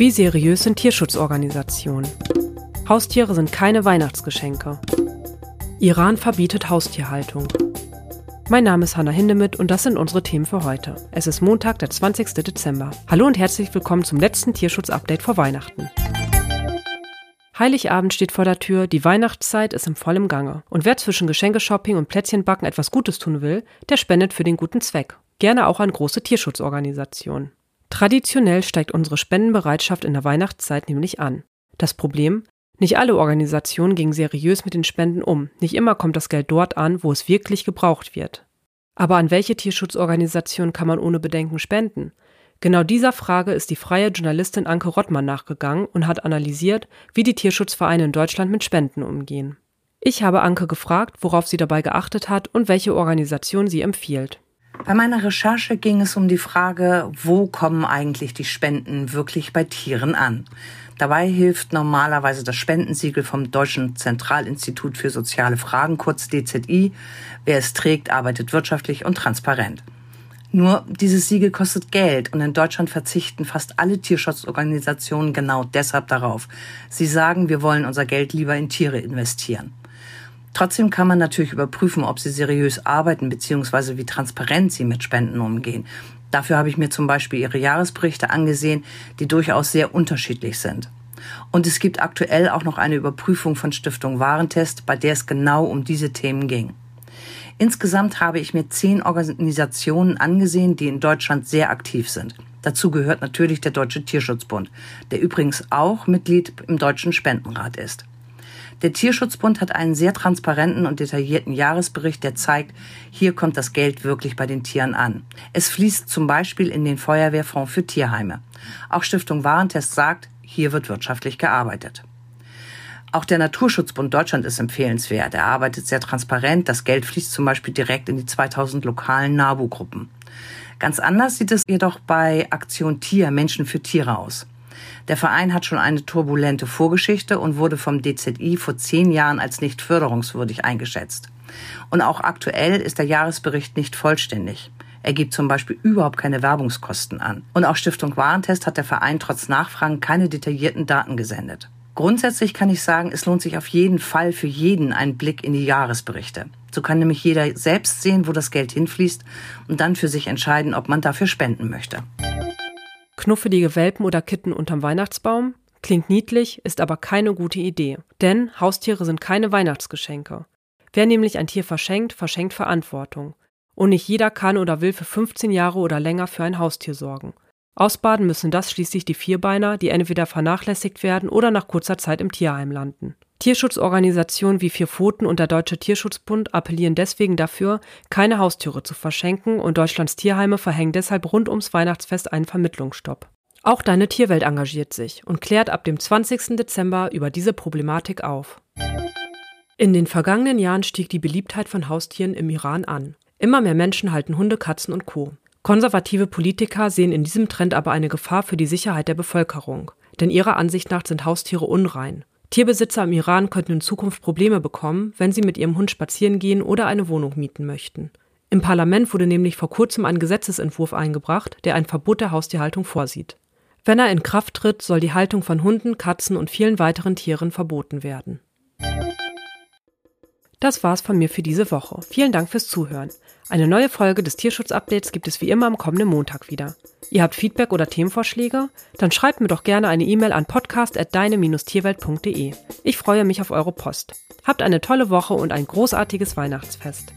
Wie seriös sind Tierschutzorganisationen? Haustiere sind keine Weihnachtsgeschenke. Iran verbietet Haustierhaltung. Mein Name ist Hanna Hindemith und das sind unsere Themen für heute. Es ist Montag, der 20. Dezember. Hallo und herzlich willkommen zum letzten Tierschutz-Update vor Weihnachten. Heiligabend steht vor der Tür, die Weihnachtszeit ist im vollen Gange. Und wer zwischen Geschenkeshopping und Plätzchenbacken etwas Gutes tun will, der spendet für den guten Zweck. Gerne auch an große Tierschutzorganisationen. Traditionell steigt unsere Spendenbereitschaft in der Weihnachtszeit nämlich an. Das Problem? Nicht alle Organisationen gehen seriös mit den Spenden um. Nicht immer kommt das Geld dort an, wo es wirklich gebraucht wird. Aber an welche Tierschutzorganisation kann man ohne Bedenken spenden? Genau dieser Frage ist die freie Journalistin Anke Rottmann nachgegangen und hat analysiert, wie die Tierschutzvereine in Deutschland mit Spenden umgehen. Ich habe Anke gefragt, worauf sie dabei geachtet hat und welche Organisation sie empfiehlt. Bei meiner Recherche ging es um die Frage, wo kommen eigentlich die Spenden wirklich bei Tieren an? Dabei hilft normalerweise das Spendensiegel vom Deutschen Zentralinstitut für soziale Fragen, kurz DZI. Wer es trägt, arbeitet wirtschaftlich und transparent. Nur dieses Siegel kostet Geld und in Deutschland verzichten fast alle Tierschutzorganisationen genau deshalb darauf. Sie sagen, wir wollen unser Geld lieber in Tiere investieren. Trotzdem kann man natürlich überprüfen, ob sie seriös arbeiten bzw. wie transparent sie mit Spenden umgehen. Dafür habe ich mir zum Beispiel ihre Jahresberichte angesehen, die durchaus sehr unterschiedlich sind. Und es gibt aktuell auch noch eine Überprüfung von Stiftung Warentest, bei der es genau um diese Themen ging. Insgesamt habe ich mir zehn Organisationen angesehen, die in Deutschland sehr aktiv sind. Dazu gehört natürlich der Deutsche Tierschutzbund, der übrigens auch Mitglied im Deutschen Spendenrat ist. Der Tierschutzbund hat einen sehr transparenten und detaillierten Jahresbericht, der zeigt, hier kommt das Geld wirklich bei den Tieren an. Es fließt zum Beispiel in den Feuerwehrfonds für Tierheime. Auch Stiftung Warentest sagt, hier wird wirtschaftlich gearbeitet. Auch der Naturschutzbund Deutschland ist empfehlenswert. Er arbeitet sehr transparent. Das Geld fließt zum Beispiel direkt in die 2000 lokalen NABU-Gruppen. Ganz anders sieht es jedoch bei Aktion Tier, Menschen für Tiere aus. Der Verein hat schon eine turbulente Vorgeschichte und wurde vom DZI vor zehn Jahren als nicht förderungswürdig eingeschätzt. Und auch aktuell ist der Jahresbericht nicht vollständig. Er gibt zum Beispiel überhaupt keine Werbungskosten an. Und auch Stiftung Warentest hat der Verein trotz Nachfragen keine detaillierten Daten gesendet. Grundsätzlich kann ich sagen, es lohnt sich auf jeden Fall für jeden ein Blick in die Jahresberichte. So kann nämlich jeder selbst sehen, wo das Geld hinfließt und dann für sich entscheiden, ob man dafür spenden möchte. Knuffelige Welpen oder Kitten unterm Weihnachtsbaum? Klingt niedlich, ist aber keine gute Idee. Denn Haustiere sind keine Weihnachtsgeschenke. Wer nämlich ein Tier verschenkt, verschenkt Verantwortung. Und nicht jeder kann oder will für 15 Jahre oder länger für ein Haustier sorgen. Ausbaden müssen das schließlich die Vierbeiner, die entweder vernachlässigt werden oder nach kurzer Zeit im Tierheim landen. Tierschutzorganisationen wie Vier Pfoten und der Deutsche Tierschutzbund appellieren deswegen dafür, keine Haustiere zu verschenken und Deutschlands Tierheime verhängen deshalb rund ums Weihnachtsfest einen Vermittlungsstopp. Auch Deine Tierwelt engagiert sich und klärt ab dem 20. Dezember über diese Problematik auf. In den vergangenen Jahren stieg die Beliebtheit von Haustieren im Iran an. Immer mehr Menschen halten Hunde, Katzen und Co. Konservative Politiker sehen in diesem Trend aber eine Gefahr für die Sicherheit der Bevölkerung, denn ihrer Ansicht nach sind Haustiere unrein. Tierbesitzer im Iran könnten in Zukunft Probleme bekommen, wenn sie mit ihrem Hund spazieren gehen oder eine Wohnung mieten möchten. Im Parlament wurde nämlich vor kurzem ein Gesetzesentwurf eingebracht, der ein Verbot der Haustierhaltung vorsieht. Wenn er in Kraft tritt, soll die Haltung von Hunden, Katzen und vielen weiteren Tieren verboten werden. Das war's von mir für diese Woche. Vielen Dank fürs Zuhören. Eine neue Folge des Tierschutz-Updates gibt es wie immer am kommenden Montag wieder. Ihr habt Feedback oder Themenvorschläge? Dann schreibt mir doch gerne eine E-Mail an podcast.deine-tierwelt.de. Ich freue mich auf eure Post. Habt eine tolle Woche und ein großartiges Weihnachtsfest.